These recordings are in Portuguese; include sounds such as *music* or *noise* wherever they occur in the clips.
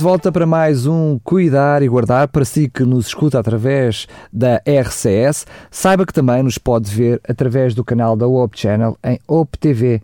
de volta para mais um Cuidar e Guardar. Para si que nos escuta através da RCS, saiba que também nos pode ver através do canal da Op Channel em optv.pt.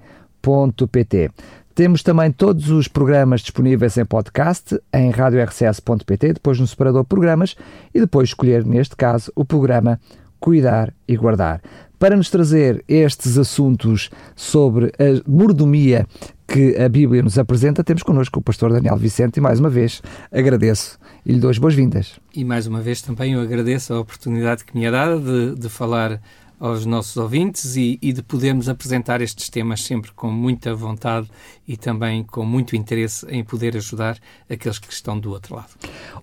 Temos também todos os programas disponíveis em podcast em radiorcs.pt, depois no separador Programas e depois escolher, neste caso, o programa Cuidar e Guardar. Para nos trazer estes assuntos sobre a mordomia que a Bíblia nos apresenta, temos connosco o pastor Daniel Vicente e mais uma vez agradeço e lhe dou as boas-vindas. E mais uma vez também eu agradeço a oportunidade que me é dada de, de falar aos nossos ouvintes e, e, de podermos apresentar estes temas sempre com muita vontade e também com muito interesse em poder ajudar aqueles que estão do outro lado.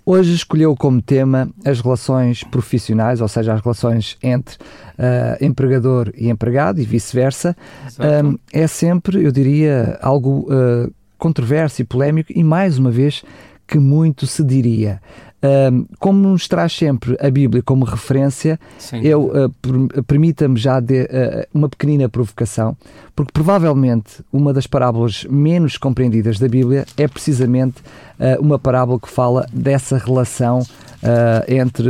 Hoje escolheu como tema as relações profissionais, ou seja, as relações entre uh, empregador e empregado e vice-versa. Um, é sempre, eu diria, algo uh, controverso e polémico e, mais uma vez, que muito se diria. Um, como nos traz sempre a Bíblia como referência, Sim. eu uh, permita-me já de, uh, uma pequenina provocação, porque provavelmente uma das parábolas menos compreendidas da Bíblia é precisamente uh, uma parábola que fala dessa relação entre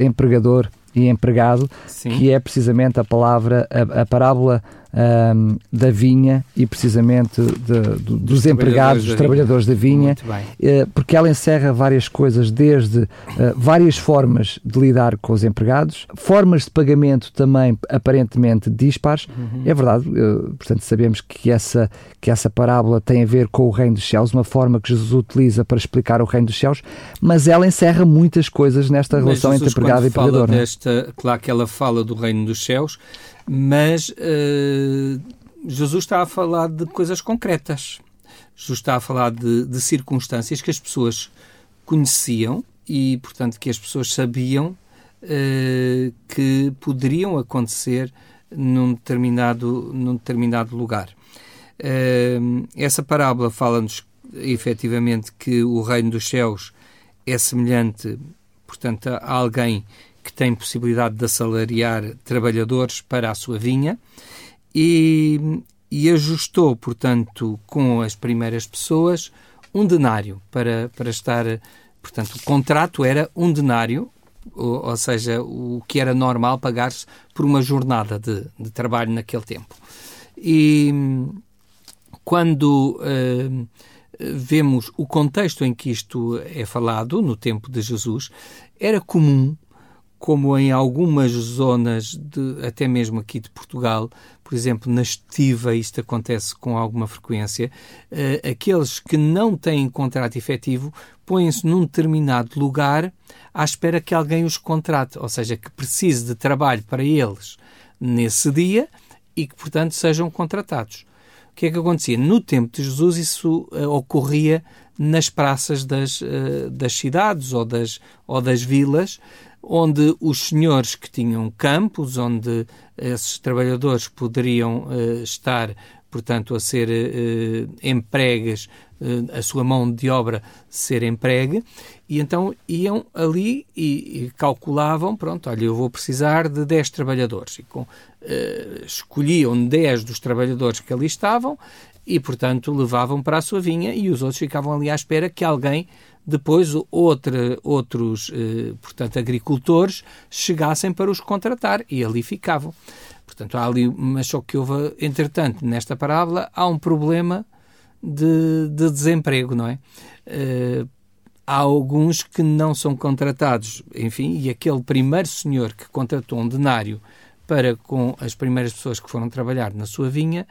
empregador e empregado, Sim. que é precisamente a palavra, a, a parábola um, da vinha e precisamente de, de, dos empregados, dos trabalhadores da vinha, uh, porque ela encerra várias coisas, desde uh, várias formas de lidar com os empregados, formas de pagamento também aparentemente dispares. Uhum. É verdade, uh, portanto, sabemos que essa, que essa parábola tem a ver com o reino dos céus, uma forma que Jesus utiliza para explicar o reino dos céus, mas ela encerra muitas coisas nesta mas relação Jesus, entre empregado e empregador. É? Desta, claro que ela fala do reino dos céus, mas uh, Jesus está a falar de coisas concretas. Jesus está a falar de, de, circunstâncias que as pessoas conheciam e, portanto, que as pessoas sabiam uh, que poderiam acontecer num determinado, num determinado lugar. Uh, essa parábola fala-nos efetivamente que o reino dos céus é semelhante, portanto, a alguém que tem possibilidade de assalariar trabalhadores para a sua vinha e, e ajustou, portanto, com as primeiras pessoas um denário para, para estar. Portanto, o contrato era um denário, ou, ou seja, o que era normal pagar-se por uma jornada de, de, trabalho naquele tempo. E quando uh, vemos o contexto em que isto é falado, no tempo de Jesus, era comum como em algumas zonas, de, até mesmo aqui de Portugal, por exemplo, na estiva, isto acontece com alguma frequência, uh, aqueles que não têm contrato efetivo põem-se num determinado lugar à espera que alguém os contrate, ou seja, que precise de trabalho para eles nesse dia e que, portanto, sejam contratados. O que é que acontecia? No tempo de Jesus, isso uh, ocorria nas praças das, uh, das cidades ou das, ou das vilas, onde os senhores que tinham campos, onde esses trabalhadores poderiam uh, estar, portanto, a ser uh, empregues, uh, a sua mão de obra ser empregue, e então iam ali e, e, calculavam, pronto, olha, eu vou precisar de 10 trabalhadores, e com, escolhiam 10 dos trabalhadores que ali estavam, e, portanto, levavam para a sua vinha, e os outros ficavam ali à espera que alguém depois outra, outros, eh, portanto, agricultores chegassem para os contratar e ali ficavam. Portanto, há ali, mas só que houve, entretanto, nesta parábola, há um problema de, de desemprego, não é? Eh, há alguns que não são contratados, enfim, e aquele primeiro senhor que contratou um denário para com as primeiras pessoas que foram trabalhar na sua vinha,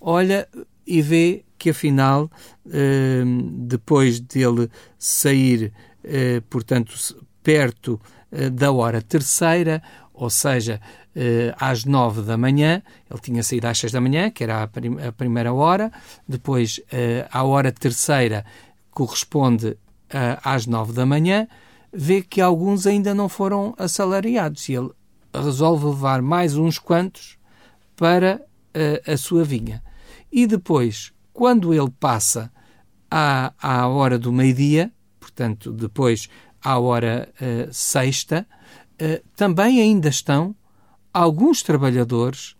olha e vê que afinal, ehm, depois dele sair, eh, portanto, perto eh, da hora terceira, ou seja, eh, às nove da manhã, ele tinha saído às seis da manhã, que era a, primeira hora, depois a hora terceira corresponde às nove da manhã, vê que alguns ainda não foram assalariados e ele resolve levar mais uns quantos para a sua vinha. E depois, quando ele passa à, à hora do meio-dia, portanto, depois à hora uh, sexta, uh, também ainda estão alguns trabalhadores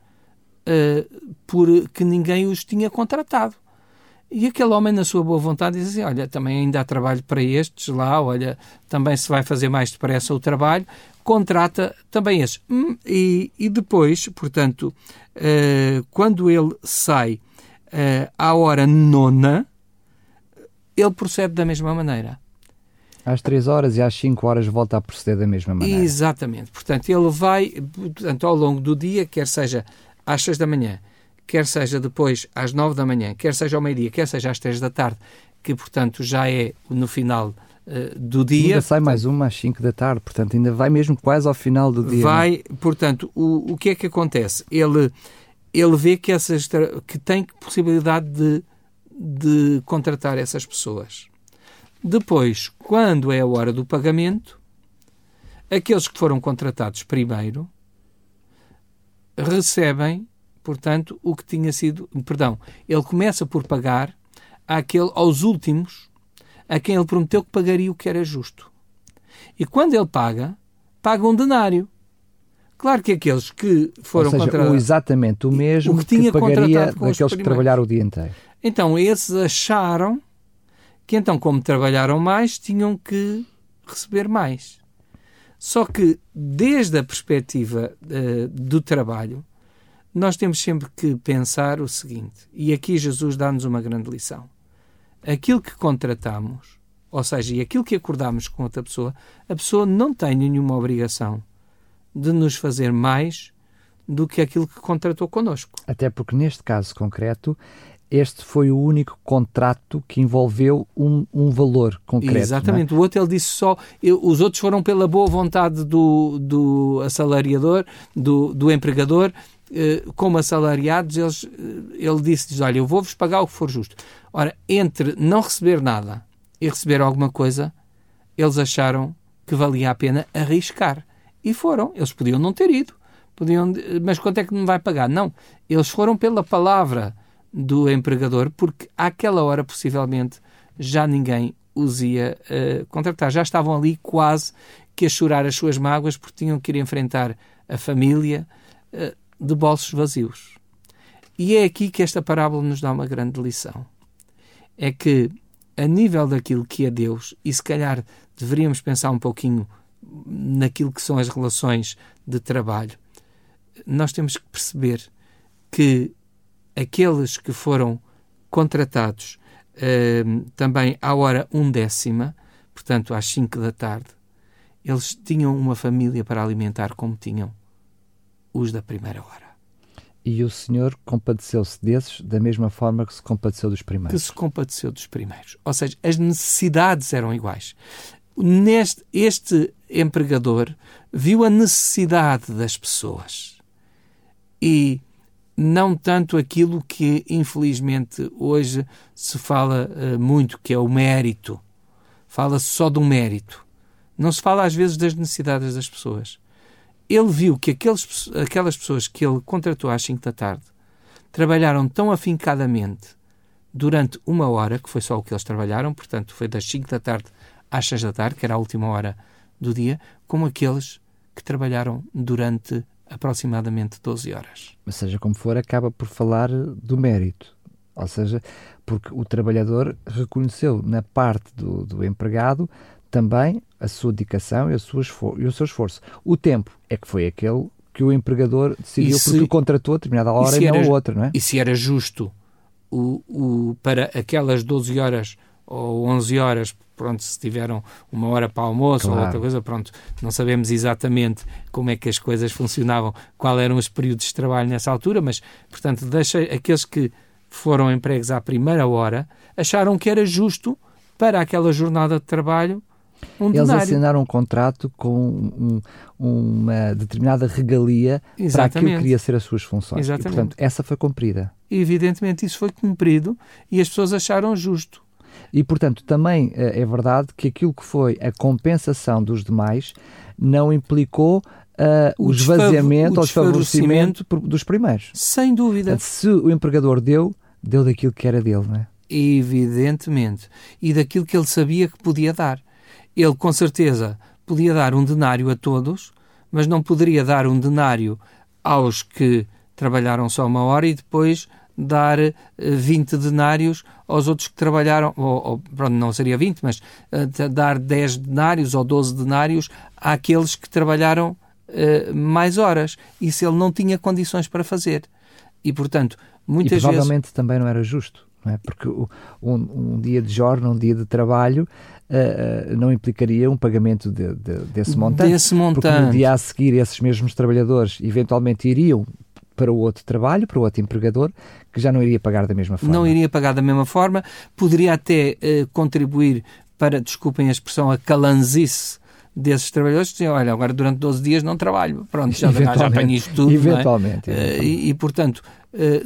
uh, por que ninguém os tinha contratado. E aquele homem, na sua boa vontade, diz assim: Olha, também ainda há trabalho para estes lá, olha, também se vai fazer mais depressa o trabalho, contrata também esses. Hum, e, e depois, portanto, uh, quando ele sai uh, à hora nona, ele procede da mesma maneira. Às 3 horas e às 5 horas volta a proceder da mesma maneira. Exatamente. Portanto, ele vai, portanto, ao longo do dia, quer seja às 6 da manhã, quer seja depois às 9 da manhã, quer seja ao meio-dia, quer seja às 3 da tarde, que, portanto, já é no final uh, do dia. Ainda sai mais uma às 5 da tarde, portanto, ainda vai mesmo quase ao final do dia. Vai, né? portanto, o, o que é que acontece? Ele, ele vê que, essas, que tem possibilidade de, de contratar essas pessoas. Depois, quando é a hora do pagamento, aqueles que foram contratados primeiro recebem, portanto, o que tinha sido. Perdão, ele começa por pagar àquele, aos últimos a quem ele prometeu que pagaria o que era justo. E quando ele paga, paga um denário. Claro que aqueles que foram Ou seja, contratados. Exatamente o mesmo o que, tinha que pagaria daqueles que trabalharam o dia inteiro. Então, esses acharam que então, como trabalharam mais, tinham que receber mais. Só que, desde a perspectiva uh, do trabalho, nós temos sempre que pensar o seguinte, e aqui Jesus dá-nos uma grande lição. Aquilo que contratamos, ou seja, e aquilo que acordamos com outra pessoa, a pessoa não tem nenhuma obrigação de nos fazer mais do que aquilo que contratou connosco. Até porque, neste caso concreto, este foi o único contrato que envolveu um, um valor concreto. É? Exatamente. É? O outro ele disse só, eu, os outros foram pela boa vontade do, do assalariador, do, do empregador, como assalariados, eles, eh, ele disse-lhes, olha, eu vou-vos pagar o que for justo. Ora, entre não receber nada e receber alguma coisa, eles acharam que valia a pena arriscar. E foram. Eles podiam não ter ido. Podiam, mas quanto é que me vai pagar? Não. Eles foram pela palavra do empregador, porque àquela hora, possivelmente, já ninguém os ia uh, contratar. Já estavam ali quase que a chorar as suas mágoas porque tinham que ir enfrentar a família de bolsos vazios. E é aqui que esta parábola nos dá uma grande lição. É que, a nível daquilo que é Deus, e se calhar deveríamos pensar um pouquinho naquilo que são as relações de trabalho, nós temos que perceber que aqueles que foram contratados uh, também à hora undécima, portanto às 5 da tarde, eles tinham uma família para alimentar como tinham os da primeira hora. E o Senhor compadeceu-se desses da mesma forma que se compadeceu dos primeiros. Que se compadeceu dos primeiros. Ou seja, as necessidades eram iguais. Neste, este empregador viu a necessidade das pessoas e não tanto aquilo que, infelizmente, hoje se fala uh, muito, que é o mérito. Fala-se só do mérito. Não se fala, às vezes, das necessidades das pessoas. Ele viu que aqueles, aquelas pessoas que ele contratou às 5 da tarde trabalharam tão afincadamente durante uma hora, que foi só o que eles trabalharam, portanto, foi das 5 da tarde às 6 da tarde, que era a última hora do dia, como aqueles que trabalharam durante aproximadamente 12 horas. Mas seja como for, acaba por falar do mérito. Ou seja, porque o trabalhador reconheceu na parte do, do empregado também a sua dedicação e, a sua e o seu esforço. O tempo é que foi aquele que o empregador decidiu se, porque o contratou a determinada hora e, e não a outra, não é? E se era justo o, o, para aquelas 12 horas ou 11 horas, pronto, se tiveram uma hora para almoço claro. ou outra coisa, pronto, não sabemos exatamente como é que as coisas funcionavam, qual eram os períodos de trabalho nessa altura, mas, portanto, deixa aqueles que foram empregos à primeira hora acharam que era justo para aquela jornada de trabalho um Eles denário. assinaram um contrato com um, uma determinada regalia Exatamente. para aquilo que queria ser as suas funções. Exatamente. E, portanto, essa foi cumprida. Evidentemente, isso foi cumprido e as pessoas acharam justo. E, portanto, também é verdade que aquilo que foi a compensação dos demais não implicou uh, o, o esvaziamento ou desfavorecimento dos primeiros. Sem dúvida. Portanto, se o empregador deu, deu daquilo que era dele, não é? Evidentemente. E daquilo que ele sabia que podia dar. Ele, com certeza, podia dar um denário a todos, mas não poderia dar um denário aos que trabalharam só uma hora e depois dar 20 denários aos outros que trabalharam, ou, ou pronto, não seria 20, mas uh, dar 10 denários ou 12 denários àqueles que trabalharam uh, mais horas. Isso ele não tinha condições para fazer. E, portanto, muitas e provavelmente vezes... também não era justo, não é? Porque um, um dia de jornada, um dia de trabalho, Uh, não implicaria um pagamento de, de, desse montante. Desse montante. Porque no dia a seguir, esses mesmos trabalhadores eventualmente iriam para o outro trabalho, para o outro empregador, que já não iria pagar da mesma forma. Não iria pagar da mesma forma, poderia até uh, contribuir para, desculpem a expressão, a calanzice desses trabalhadores diziam, olha, agora durante 12 dias não trabalho, pronto, já, já apanho isto tudo. Eventualmente. É? eventualmente. E, e, portanto,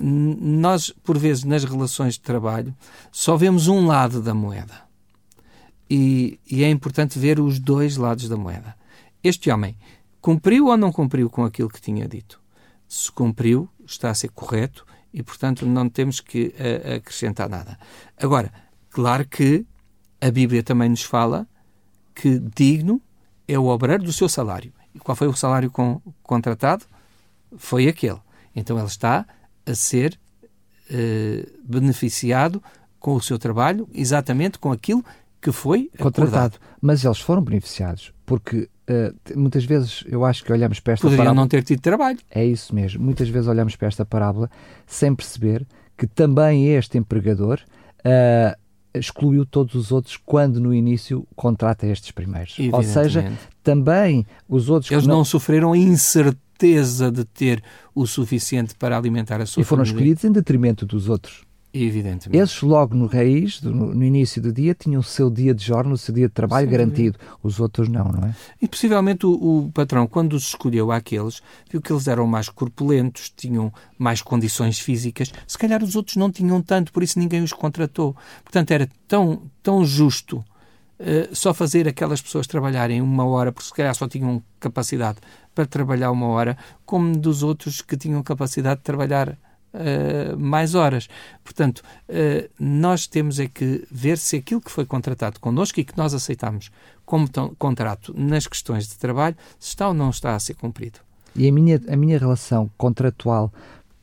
nós, por vezes, nas relações de trabalho, só vemos um lado da moeda. E, e é importante ver os dois lados da moeda. Este homem cumpriu ou não cumpriu com aquilo que tinha dito? Se cumpriu, está a ser correto e, portanto, não temos que uh, acrescentar nada. Agora, claro que a Bíblia também nos fala que digno é o obreiro do seu salário. E qual foi o salário com, contratado? Foi aquele. Então ele está a ser uh, beneficiado com o seu trabalho, exatamente com aquilo que foi contratado. Acordado. Mas eles foram beneficiados, porque uh, muitas vezes eu acho que olhamos para esta Poderiam parábola... não ter tido trabalho. É isso mesmo. Muitas vezes olhamos para esta parábola sem perceber que também este empregador uh, excluiu todos os outros quando no início contrata estes primeiros. Ou seja, também os outros Eles não... não sofreram a incerteza de ter o suficiente para alimentar a sua E foram família. escolhidos em detrimento dos outros. Evidentemente. Esses, logo no raiz, no, no, início do dia, tinham o seu dia de jornada, o seu dia de trabalho Sim, garantido. Os outros não, não é? E possivelmente o, o, patrão, quando os escolheu àqueles, viu que eles eram mais corpulentos, tinham mais condições físicas. Se calhar os outros não tinham tanto, por isso ninguém os contratou. Portanto, era tão, tão justo uh, só fazer aquelas pessoas trabalharem uma hora, porque se calhar só tinham capacidade para trabalhar uma hora, como dos outros que tinham capacidade de trabalhar uh, mais horas. Portanto, uh, nós temos é que ver se aquilo que foi contratado connosco e que nós aceitamos como contrato nas questões de trabalho, se está ou não está a ser cumprido. E a minha, a minha relação contratual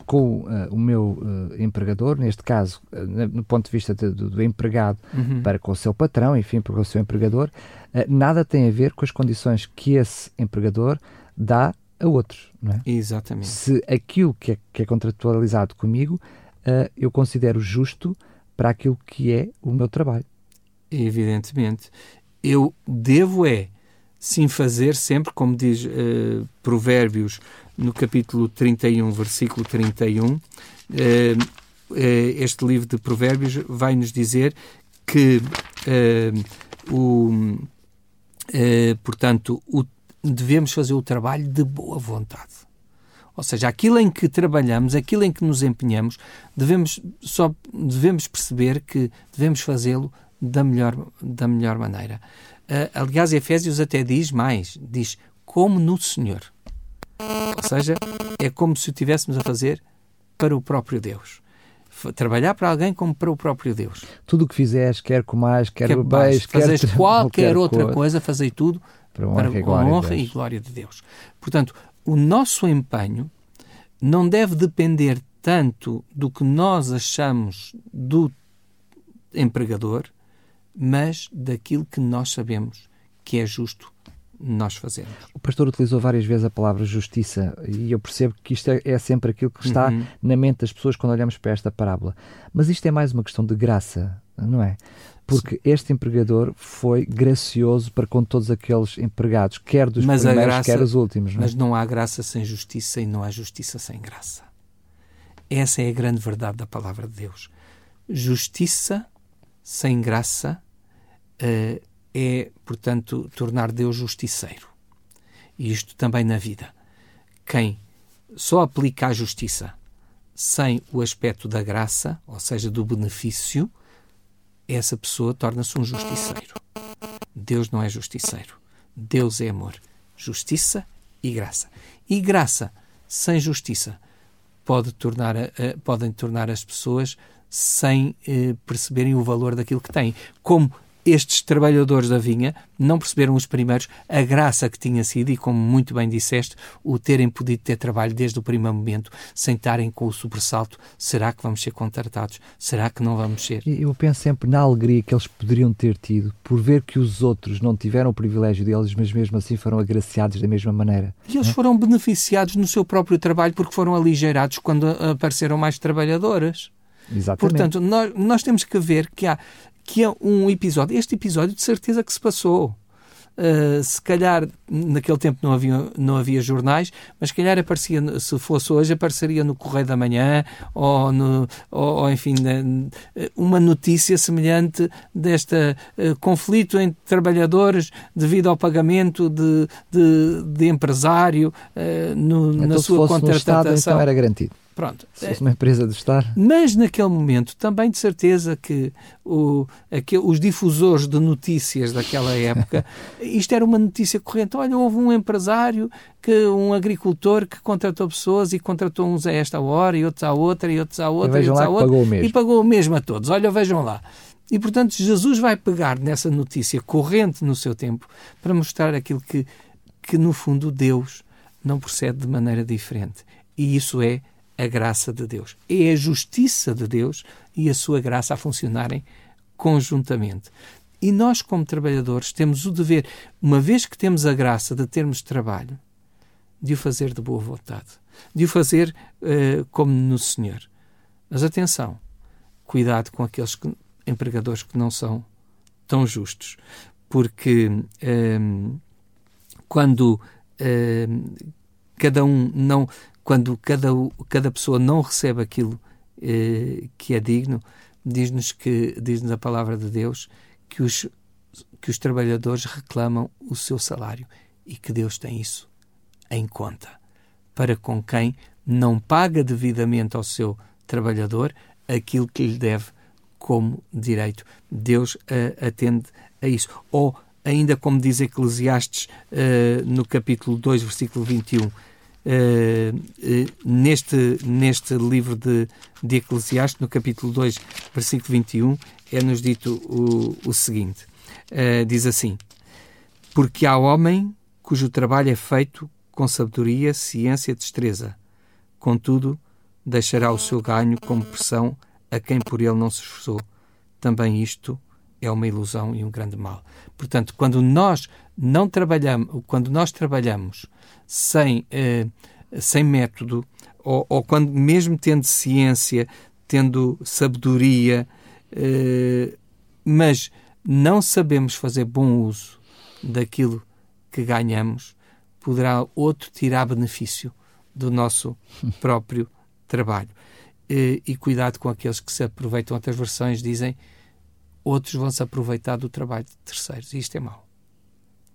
com uh, o meu uh, empregador, neste caso, uh, no ponto de vista de, do, do, empregado uhum. para com o seu patrão, enfim, para com o seu empregador, nada tem a ver com as condições que esse empregador dá a outros, não é? Exatamente. Se aquilo que é, que é contratualizado comigo, uh, eu considero justo para aquilo que é o meu trabalho. Evidentemente. Eu devo é, sim fazer sempre, como diz uh, Provérbios no capítulo 31, versículo 31, uh, este livro de Provérbios vai nos dizer que o, portanto, o devemos fazer o trabalho de boa vontade. Ou seja, aquilo em que trabalhamos, aquilo em que nos empenhamos, devemos, só, devemos perceber que devemos fazê-lo da melhor, da melhor maneira. Uh, aliás, Efésios até diz mais: diz como no Senhor. Ou seja, é como se o estivéssemos a fazer para o próprio Deus. Trabalhar para alguém como para o próprio Deus. Tudo o que fizeres, quer comais, quer, quer bebês, quer qualquer, qualquer outra coisa, fazei tudo para honra, para e, glória honra de e glória de Deus. Portanto, o nosso empenho não deve depender tanto do que nós achamos do empregador, mas daquilo que nós sabemos que é justo nós fazermos. O pastor utilizou várias vezes a palavra justiça e eu percebo que isto é, é sempre aquilo que está uhum. na mente das pessoas quando olhamos para esta parábola. Mas isto é mais uma questão de graça, não é? porque Sim. este empregador foi gracioso para com todos aqueles empregados, quer dos mas primeiros, graça, quer dos últimos. Não é? Mas não há graça sem justiça e não há justiça sem graça. Essa é a grande verdade da palavra de Deus. Justiça sem graça uh, é, portanto, tornar Deus justiceiro. E isto também na vida. Quem só aplica a justiça sem o aspecto da graça, ou seja, do benefício, essa pessoa torna-se um justiceiro. Deus não é justiceiro. Deus é amor. Justiça e graça. E graça sem justiça pode tornar, podem tornar as pessoas sem eh, perceberem o valor daquilo que têm. Como estes trabalhadores da vinha não perceberam os primeiros a graça que tinha sido e, como muito bem disseste, o terem podido ter trabalho desde o primeiro momento, sem estarem com o sobressalto: será que vamos ser contratados? Será que não vamos ser? Eu penso sempre na alegria que eles poderiam ter tido por ver que os outros não tiveram o privilégio deles, mas mesmo assim foram agraciados da mesma maneira. E eles foram beneficiados no seu próprio trabalho porque foram aligeirados quando apareceram mais trabalhadoras. Exatamente. Portanto, nós, nós temos que ver que há que é um episódio, este episódio de certeza que se passou. Uh, se calhar naquele tempo não havia, não havia jornais, mas se calhar aparecia, se fosse hoje, apareceria no Correio da Manhã ou, no, ou, ou enfim, uma notícia semelhante deste uh, conflito entre trabalhadores devido ao pagamento de, de, de empresário uh, no, então, na sua contratação. então era garantido. Pronto. Se fosse uma empresa do Estado. Mas naquele momento, também de certeza que o, aquele, os difusores de notícias daquela época, *laughs* isto era uma notícia corrente. Olha, houve um empresário, que um agricultor que contratou pessoas e contratou uns a esta hora e outros à outra e outros à outra e, e outros à outra pagou e pagou o mesmo a todos. Olha, vejam lá. E, portanto, Jesus vai pegar nessa notícia corrente no seu tempo para mostrar aquilo que, que no fundo, Deus não procede de maneira diferente. E isso é a graça de Deus. É a justiça de Deus e a sua graça a funcionarem conjuntamente. E nós, como trabalhadores, temos o dever, uma vez que temos a graça de termos trabalho, de o fazer de boa vontade, de o fazer uh, como no Senhor. Mas atenção, cuidado com aqueles que, empregadores que não são tão justos, porque uh, quando uh, cada um não quando cada, cada pessoa não recebe aquilo eh, que é digno, diz-nos que diz-nos a palavra de Deus que os que os trabalhadores reclamam o seu salário e que Deus tem isso em conta para com quem não paga devidamente ao seu trabalhador aquilo que lhe deve como direito. Deus uh, atende a isso. Ou, ainda como diz Eclesiastes uh, no capítulo 2, versículo 21, Uh, uh, neste, neste livro de, de Eclesiastes, no capítulo 2, versículo 21, é-nos dito o, o seguinte: uh, diz assim: Porque há homem cujo trabalho é feito com sabedoria, ciência e destreza, contudo, deixará o seu ganho como pressão a quem por ele não se esforçou. Também isto é uma ilusão e um grande mal. Portanto, quando nós não trabalhamos, quando nós trabalhamos sem, eh, sem método, ou, ou, quando mesmo tendo ciência, tendo sabedoria, eh, mas não sabemos fazer bom uso daquilo que ganhamos, poderá outro tirar benefício do nosso *laughs* próprio trabalho. E, e cuidado com aqueles que se aproveitam. Outras versões dizem outros vão se aproveitar do trabalho de terceiros. E isto é mau.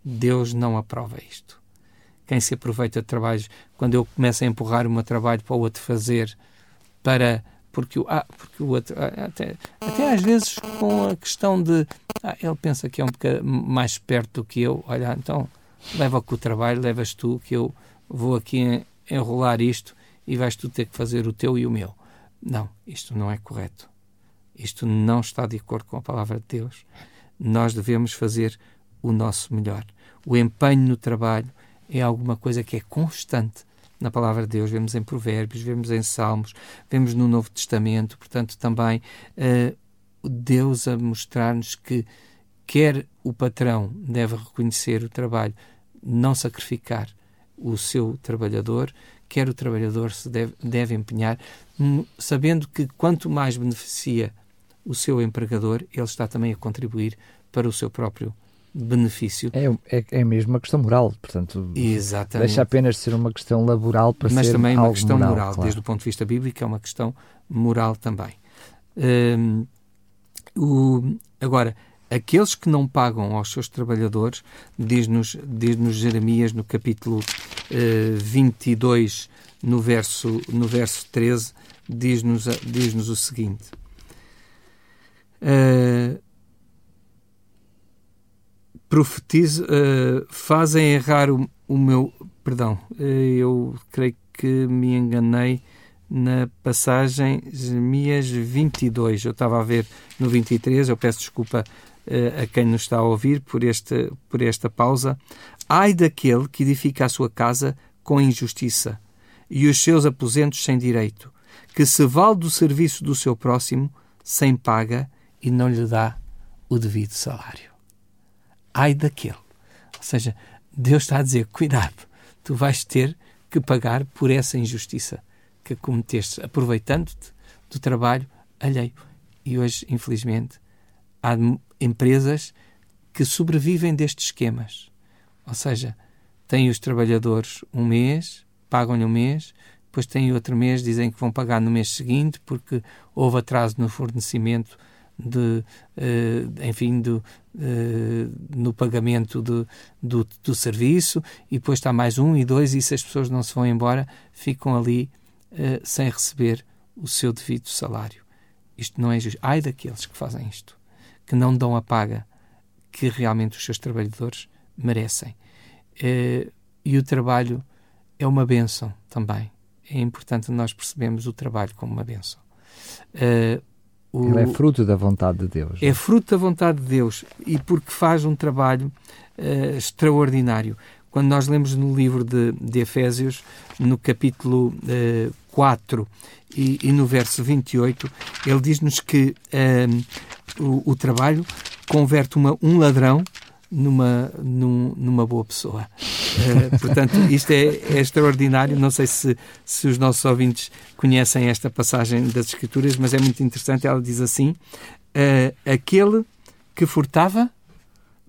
Deus não aprova isto quem se aproveita de trabalhos, quando eu começo a empurrar o meu trabalho para o outro fazer, para porque o, ah, porque o outro, ah, até, até às vezes com a questão de ah, ele pensa que é um bocado mais perto do que eu, olha, então leva com o trabalho, levas tu, que eu vou aqui enrolar isto e vais tu ter que fazer o teu e o meu. Não, isto não é correto. Isto não está de acordo com a palavra de Deus. Nós devemos fazer o nosso melhor. O empenho no trabalho, é alguma coisa que é constante na palavra de Deus. Vemos em Provérbios, vemos em Salmos, vemos no Novo Testamento. Portanto, também uh, Deus a mostrar-nos que quer o patrão deve reconhecer o trabalho, não sacrificar o seu trabalhador, quer o trabalhador se deve, deve empenhar, hum, sabendo que quanto mais beneficia o seu empregador, ele está também a contribuir para o seu próprio benefício. É, é, é mesmo uma questão moral, portanto, Exatamente. deixa apenas de ser uma questão laboral para Mas ser também é uma questão moral, moral claro. desde o ponto de vista bíblico, é uma questão moral também. Hum, o, agora, aqueles que não pagam aos seus trabalhadores, diz-nos diz Jeremias no capítulo uh, 22, no verso, no verso 13, diz-nos diz -nos o seguinte. Uh, profetizo, uh, fazem errar o, o meu. Perdão, uh, eu creio que me enganei na passagem Jeremias 22. Eu estava a ver no 23, eu peço desculpa uh, a quem nos está a ouvir por, este, por esta pausa. Ai daquele que edifica a sua casa com injustiça e os seus aposentos sem direito, que se vale do serviço do seu próximo sem paga e não lhe dá o devido salário. Ai daquele. Ou seja, Deus está a dizer: cuidado, tu vais ter que pagar por essa injustiça que cometeste, aproveitando-te do trabalho alheio. E hoje, infelizmente, há empresas que sobrevivem destes esquemas. Ou seja, têm os trabalhadores um mês, pagam-lhe um mês, depois têm outro mês, dizem que vão pagar no mês seguinte porque houve atraso no fornecimento de, uh, enfim, do, uh, no pagamento do, do serviço e depois está mais um e dois e se as pessoas não se vão embora ficam ali uh, sem receber o seu devido salário. Isto não é justo. Ai daqueles que fazem isto, que não dão a paga que realmente os seus trabalhadores merecem. e o trabalho é uma benção também. É importante nós percebermos o trabalho como uma benção. O, Ele é fruto da vontade de Deus. É fruto da vontade de Deus e porque faz um trabalho uh, extraordinário. Quando nós lemos no livro de, de Efésios, no capítulo uh, 4 e, e, no verso 28, ele diz-nos que uh, o, o, trabalho converte uma, um ladrão numa, num, numa boa pessoa. Uh, portanto, isto é, é, extraordinário. Não sei se, se os nossos ouvintes conhecem esta passagem das Escrituras, mas é muito interessante. Ela diz assim: uh, Aquele que furtava,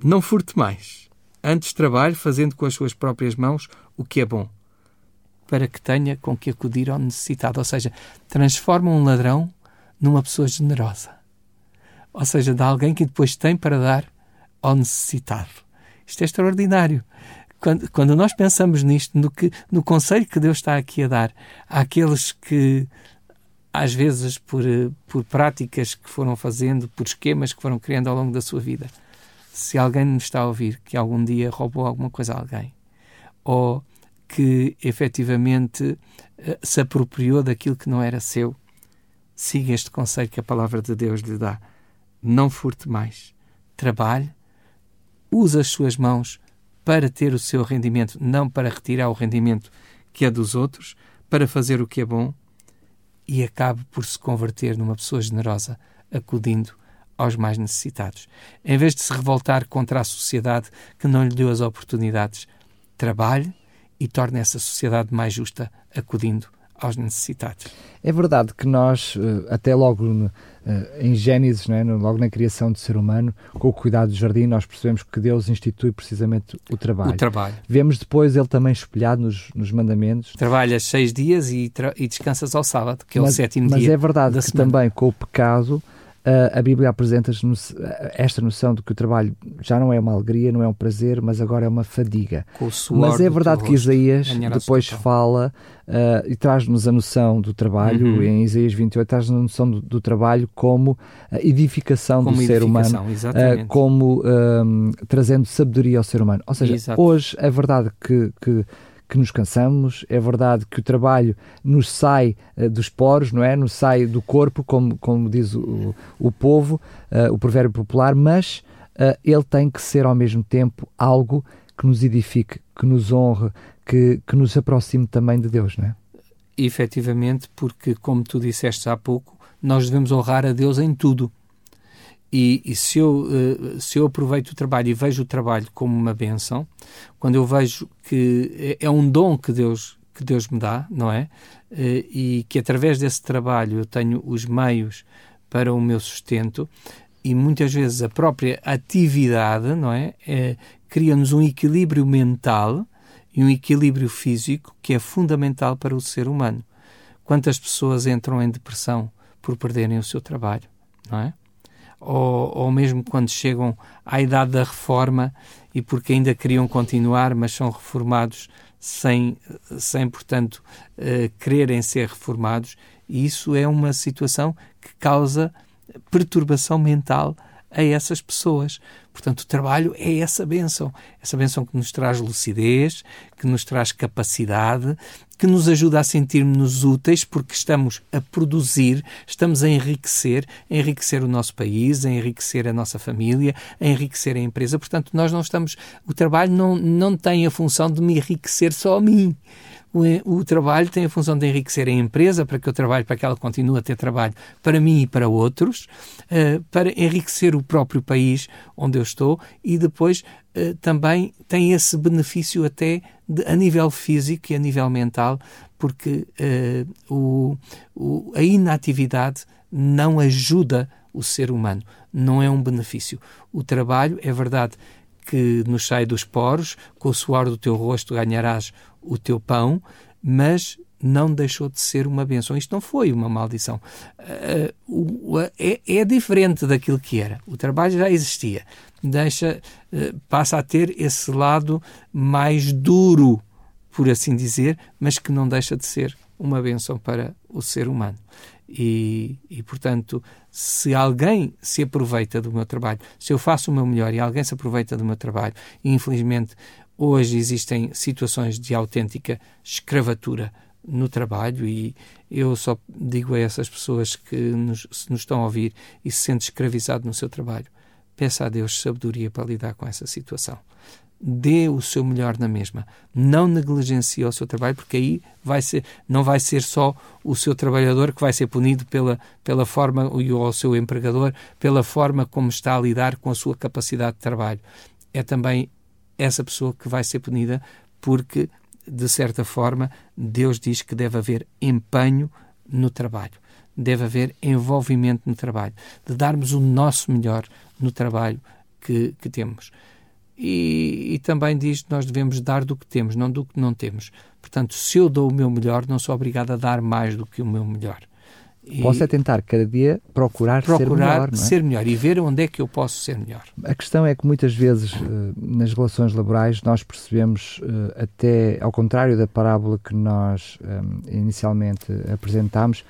não furte mais. Antes trabalhe, fazendo com as suas próprias mãos o que é bom, para que tenha com que acudir ao necessitado. Ou seja, transforma um ladrão numa pessoa generosa. Ou seja, de alguém que depois tem para dar ao necessitado. Isto é extraordinário. Quando, quando nós pensamos nisto, no, que, no conselho que Deus está aqui a dar àqueles que, às vezes, por, por práticas que foram fazendo, por esquemas que foram criando ao longo da sua vida, se alguém nos está a ouvir que algum dia roubou alguma coisa a alguém, ou que efetivamente eh, se apropriou daquilo que não era seu, siga este conselho que a palavra de Deus lhe dá. Não furte mais. Trabalhe usa as suas mãos para ter o seu rendimento, não para retirar o rendimento que é dos outros, para fazer o que é bom e acabe por se converter numa pessoa generosa, acudindo aos mais necessitados. Em vez de se revoltar contra a sociedade que não lhe deu as oportunidades, trabalhe e torne essa sociedade mais justa, acudindo aos necessitados. É verdade que nós, eh, até logo eh, em Gênesis, né, logo na criação do ser humano, com o cuidado do jardim, nós percebemos que Deus institui precisamente o trabalho. O trabalho. Vemos depois ele também espelhado nos, nos mandamentos. Trabalhas seis dias e, e descansas ao sábado, que é mas, o sétimo mas dia. Mas é verdade que semana. também com o pecado a Bíblia apresenta-nos esta noção de que o trabalho já não é uma alegria, não é um prazer, mas agora é uma fadiga. Mas é verdade que Isaías depois fala uh, e traz-nos a noção do trabalho, uhum. em Isaías 28, traz-nos a noção do, do, trabalho como a edificação como do edificação, ser humano, uh, como um, trazendo sabedoria ao ser humano. Ou seja, Exato. hoje é verdade que, que que nos cansamos, é verdade que o trabalho nos sai uh, dos poros, não é? Nos sai do corpo, como, como diz o, o povo, uh, o provérbio popular, mas uh, ele tem que ser ao mesmo tempo algo que nos edifique, que nos honre, que, que nos aproxime também de Deus, não é? Efetivamente, porque, como tu disseste há pouco, nós devemos honrar a Deus em tudo. E, e, se, eu, uh, se eu aproveito o trabalho e vejo o trabalho como uma benção, quando eu vejo que é, é um dom que Deus, que Deus me dá, não é? Uh, e que através desse trabalho eu tenho os meios para o meu sustento, e muitas vezes a própria atividade, não é? é Cria-nos um equilíbrio mental e um equilíbrio físico que é fundamental para o ser humano. Quantas pessoas entram em depressão por perderem o seu trabalho, não é? Ou, ou mesmo quando chegam à idade da reforma e porque ainda queriam continuar, mas são reformados sem, sem portanto, uh, quererem ser reformados. E isso é uma situação que causa perturbação mental a essas pessoas. Portanto, o trabalho é essa benção, essa benção que nos traz lucidez, que nos traz capacidade, que nos ajuda a sentir-nos úteis porque estamos a produzir, estamos a enriquecer, a enriquecer o nosso país, a enriquecer a nossa família, a enriquecer a empresa. Portanto, nós não estamos, o trabalho não, não tem a função de me enriquecer só a mim o, o, trabalho tem a função de enriquecer a empresa para que eu trabalhe, para que ela continue a ter trabalho para mim e para outros, uh, para enriquecer o próprio país onde eu estou e depois uh, também tem esse benefício até de, a nível físico e a nível mental, porque uh, o, o, a inatividade não ajuda o ser humano, não é um benefício. O trabalho, é verdade que nos sai dos poros, com o suor do teu rosto ganharás o teu pão, mas não deixou de ser uma benção. Isto não foi uma maldição. Uh, é, é, diferente daquilo que era. O trabalho já existia. Deixa, uh, passa a ter esse lado mais duro, por assim dizer, mas que não deixa de ser uma benção para o ser humano. E, e, portanto, se alguém se aproveita do meu trabalho, se eu faço o meu melhor e alguém se aproveita do meu trabalho, e infelizmente hoje existem situações de autêntica escravatura no trabalho e eu só digo a essas pessoas que nos, se nos estão a ouvir e se sente escravizado no seu trabalho, peça a Deus sabedoria para lidar com essa situação dê o seu melhor na mesma. Não negligencie o seu trabalho, porque aí vai ser, não vai ser só o seu trabalhador que vai ser punido pela, pela forma, ou o seu empregador, pela forma como está a lidar com a sua capacidade de trabalho. É também essa pessoa que vai ser punida porque, de certa forma, Deus diz que deve haver empenho no trabalho. Deve haver envolvimento no trabalho, de darmos o nosso melhor no trabalho que, que temos e, e, também diz que nós devemos dar do que temos, não do que não temos. Portanto, se eu dou o meu melhor, não sou obrigado a dar mais do que o meu melhor. E posso é tentar cada dia procurar, procurar ser melhor. É? ser melhor e ver onde é que eu posso ser melhor. A questão é que muitas vezes eh, nas relações laborais nós percebemos, eh, até ao contrário da parábola que nós eh, inicialmente apresentámos,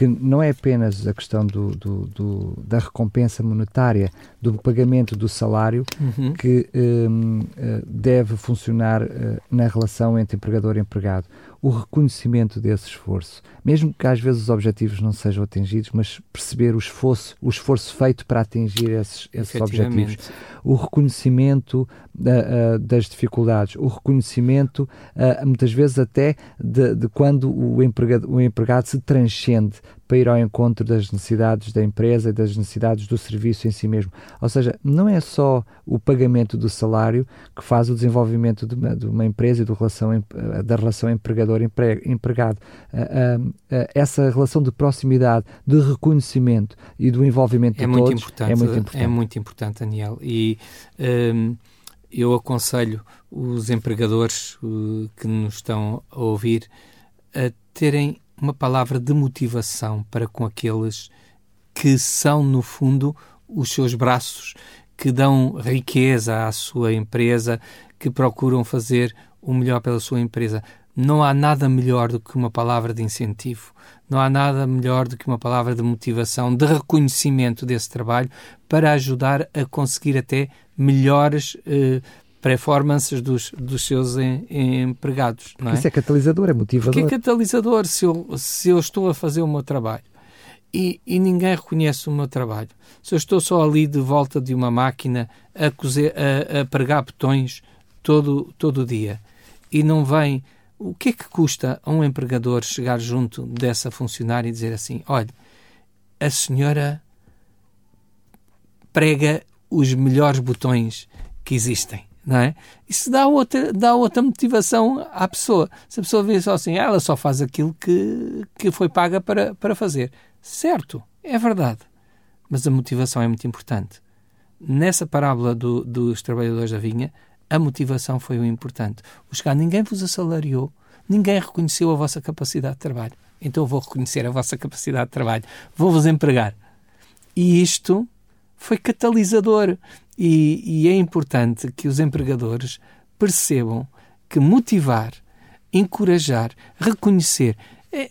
que não é apenas a questão do, do, do, da recompensa monetária, do pagamento do salário, uhum. que um, eh, deve funcionar uh, na relação entre empregador e empregado. O reconhecimento desse esforço, mesmo que às vezes os objetivos não sejam atingidos, mas perceber o esforço, o esforço feito para atingir esses, esses objetivos. O reconhecimento uh, das dificuldades, o reconhecimento, muitas vezes até de, de quando o empregado, o empregado se transcende para ir ao encontro das necessidades da empresa e das necessidades do serviço em si mesmo. Ou seja, não é só o pagamento do salário que faz o desenvolvimento de uma, de uma empresa e relação, eh, da relação empregador-empregado. Eh, eh, essa relação de proximidade, de reconhecimento e do envolvimento é de muito todos importante, é muito importante. É muito importante, Daniel. E um, ehm, eu aconselho os empregadores uh, que nos estão a ouvir a terem uma palavra de motivação para com aqueles que são, no fundo, os seus braços, que dão riqueza à sua empresa, que procuram fazer o melhor pela sua empresa. Não há nada melhor do que uma palavra de incentivo, não há nada melhor do que uma palavra de motivação, de reconhecimento desse trabalho para ajudar a conseguir até melhores eh, performances dos, dos seus em, empregados. Não é? Isso é catalisador, é motivador. Porque é catalisador se eu, se eu estou a fazer o meu trabalho e, e ninguém reconhece o meu trabalho. Se eu estou só ali de volta de uma máquina a, cozer, a, a pregar botões todo, todo o dia e não vem. O que é que custa a um empregador chegar junto dessa funcionária e dizer assim: olha, a senhora prega os melhores botões que existem não é? Isso dá outra, dá outra motivação à pessoa. Se a pessoa vê só assim, ah, ela só faz aquilo que, que foi paga para, para fazer. Certo, é verdade. Mas a motivação é muito importante. Nessa parábola do, dos trabalhadores da vinha, a motivação foi o importante. O chegar, ninguém vos assalariou, ninguém reconheceu a vossa capacidade de trabalho. Então eu vou reconhecer a vossa capacidade de trabalho, vou-vos empregar. E isto foi catalisador. E, e é importante que os empregadores percebam que motivar, encorajar, reconhecer. É,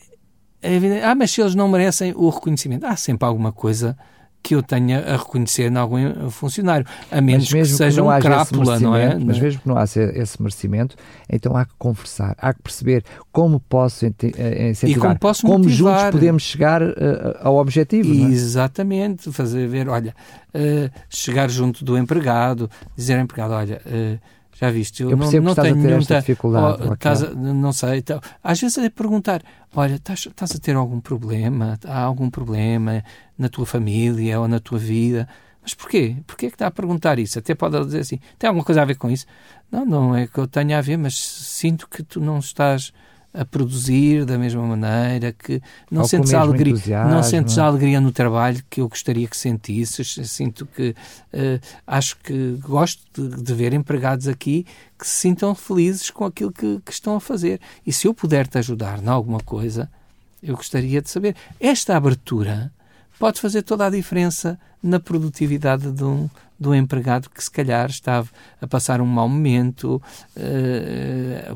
é ah, mas se eles não merecem o reconhecimento, há sempre alguma coisa que eu tenha a reconhecer em algum funcionário, a menos que seja que um crápula, não é? Mas mesmo que não haja esse merecimento, então há que conversar, há que perceber como posso eh, incentivar, e como, posso como juntos podemos chegar uh, ao objetivo. É? Exatamente, fazer ver, olha, uh, chegar junto do empregado, dizer ao empregado, olha... Uh, já viste? Eu, eu percebo não, não que estás tenho a ter esta dificuldade. Oh, estás a, não sei. Então, às vezes é perguntar: olha, estás, estás a ter algum problema? Há algum problema na tua família ou na tua vida? Mas porquê? Porquê é que está a perguntar isso? Até pode dizer assim: tem alguma coisa a ver com isso? Não, não é que eu tenha a ver, mas sinto que tu não estás a produzir da mesma maneira, que não sentes, a alegria, não sentes a alegria no trabalho que eu gostaria que sentisses. Sinto que uh, acho que gosto de, de, ver empregados aqui que se sintam felizes com aquilo que, que estão a fazer. E se eu puder te ajudar em alguma coisa, eu gostaria de saber. Esta abertura pode fazer toda a diferença na produtividade de um, de um empregado que se calhar estava a passar um mau momento uh,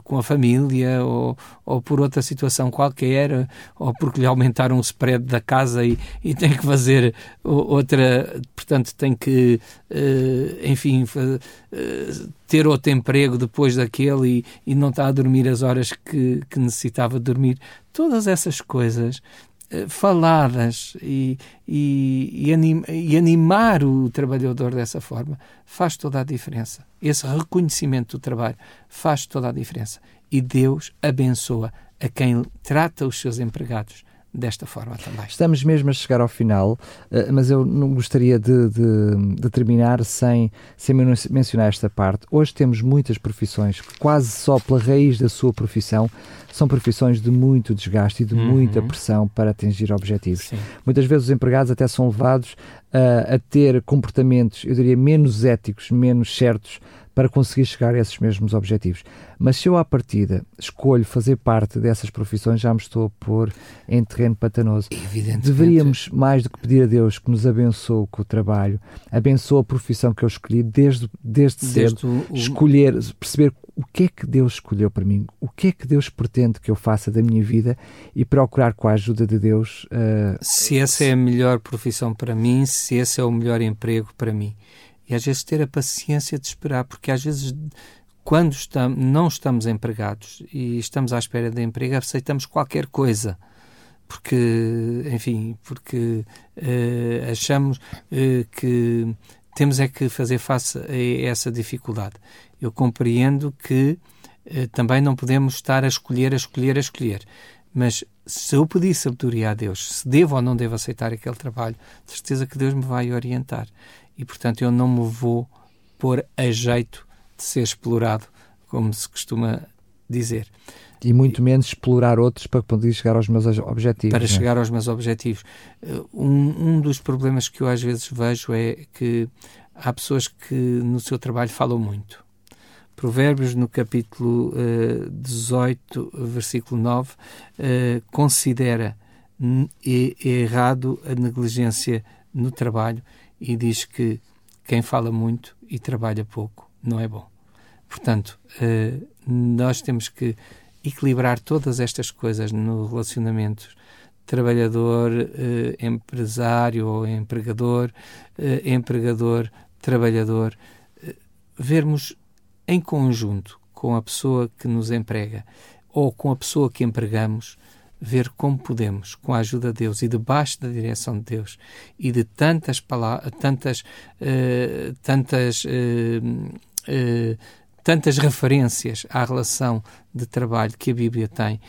com a família ou, ou por outra situação qualquer, ou porque lhe aumentaram o spread da casa e, e tem que fazer outra, portanto tem que, uh, enfim, uh, ter outro emprego depois daquele e, e, não está a dormir as horas que, que necessitava dormir. Todas essas coisas eh, faladas e, e, e, anim, e, animar o trabalhador dessa forma faz toda a diferença. Esse reconhecimento do trabalho faz toda a diferença. E Deus abençoa a quem trata os seus empregados desta forma também. Estamos mesmo a chegar ao final, eh, mas eu não gostaria de, de, de, terminar sem, sem mencionar esta parte. Hoje temos muitas profissões que quase só pela raiz da sua profissão são profissões de muito desgaste e de uhum. muita pressão para atingir objetivos. Sim. Muitas vezes os empregados até são levados uh, a ter comportamentos, eu diria, menos éticos, menos certos para conseguir chegar a esses mesmos objetivos. Mas se eu, à partida, escolho fazer parte dessas profissões, já me estou a pôr em terreno pantanoso. Deveríamos, mais do que pedir a Deus que nos abençoe com o trabalho, abençoe a profissão que eu escolhi desde, desde, desde cedo, o... escolher, perceber o que é que Deus escolheu para mim, o que é que Deus pretende que eu faça da minha vida e procurar com a ajuda de Deus. Uh... Se essa é a melhor profissão para mim, se esse é o melhor emprego para mim. E às vezes ter a paciência de esperar, porque às vezes quando estamos, não estamos empregados e estamos à espera de emprego, aceitamos qualquer coisa. Porque, enfim, porque uh, achamos uh, que temos é que fazer face a essa dificuldade. Eu compreendo que uh, também não podemos estar a escolher, a escolher, a escolher. Mas se eu pedir sabedoria a Deus, se devo ou não devo aceitar aquele trabalho, de certeza que Deus me vai orientar e, portanto, eu não me vou pôr a jeito de ser explorado, como se costuma dizer. E muito menos explorar outros para poder chegar aos meus objetivos. Para é? chegar aos meus objetivos. Uh, um, um dos problemas que eu às vezes vejo é que há pessoas que no seu trabalho falam muito. Provérbios, no capítulo uh, 18, versículo 9, uh, considera errado a negligência no trabalho e diz que quem fala muito e trabalha pouco não é bom. Portanto, eh, nós temos que equilibrar todas estas coisas no relacionamento trabalhador, eh, empresário ou empregador, eh, empregador, trabalhador, vermos em conjunto com a pessoa que nos emprega ou com a pessoa que empregamos ver como podemos, com a ajuda de Deus e debaixo da direção de Deus e de tantas palavras, tantas, uh, tantas, uh, uh, tantas referências à relação de trabalho que a Bíblia tem,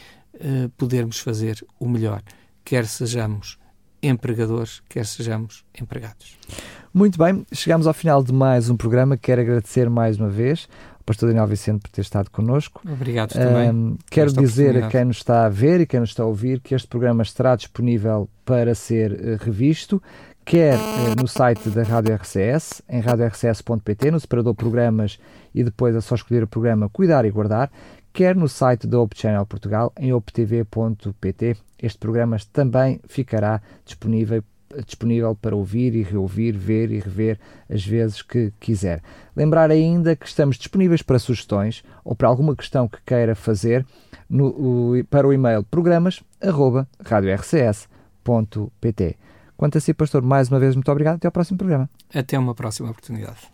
podermos fazer o melhor, quer sejamos empregadores, quer sejamos empregados. Muito bem, chegamos ao final de mais um programa. Quero agradecer mais uma vez Pastor Daniel Vicente por ter estado connosco. Obrigado também. Um, quero dizer a quem nos está a ver e quem nos está a ouvir que este programa estará disponível para ser uh, revisto, quer uh, no site da Rádio RCS, em radiorcs.pt, no separador programas e depois é só escolher o programa Cuidar e Guardar, quer no site da Op Channel Portugal, em optv.pt. Este programa também ficará disponível disponível para ouvir e reouvir, ver e rever as vezes que quiser. Lembrar ainda que estamos disponíveis para sugestões ou para alguma questão que queira fazer no, para o e-mail programas@radiorcs.pt. Quanto a si, pastor, mais uma vez, muito obrigado. Até ao próximo programa. Até uma próxima oportunidade.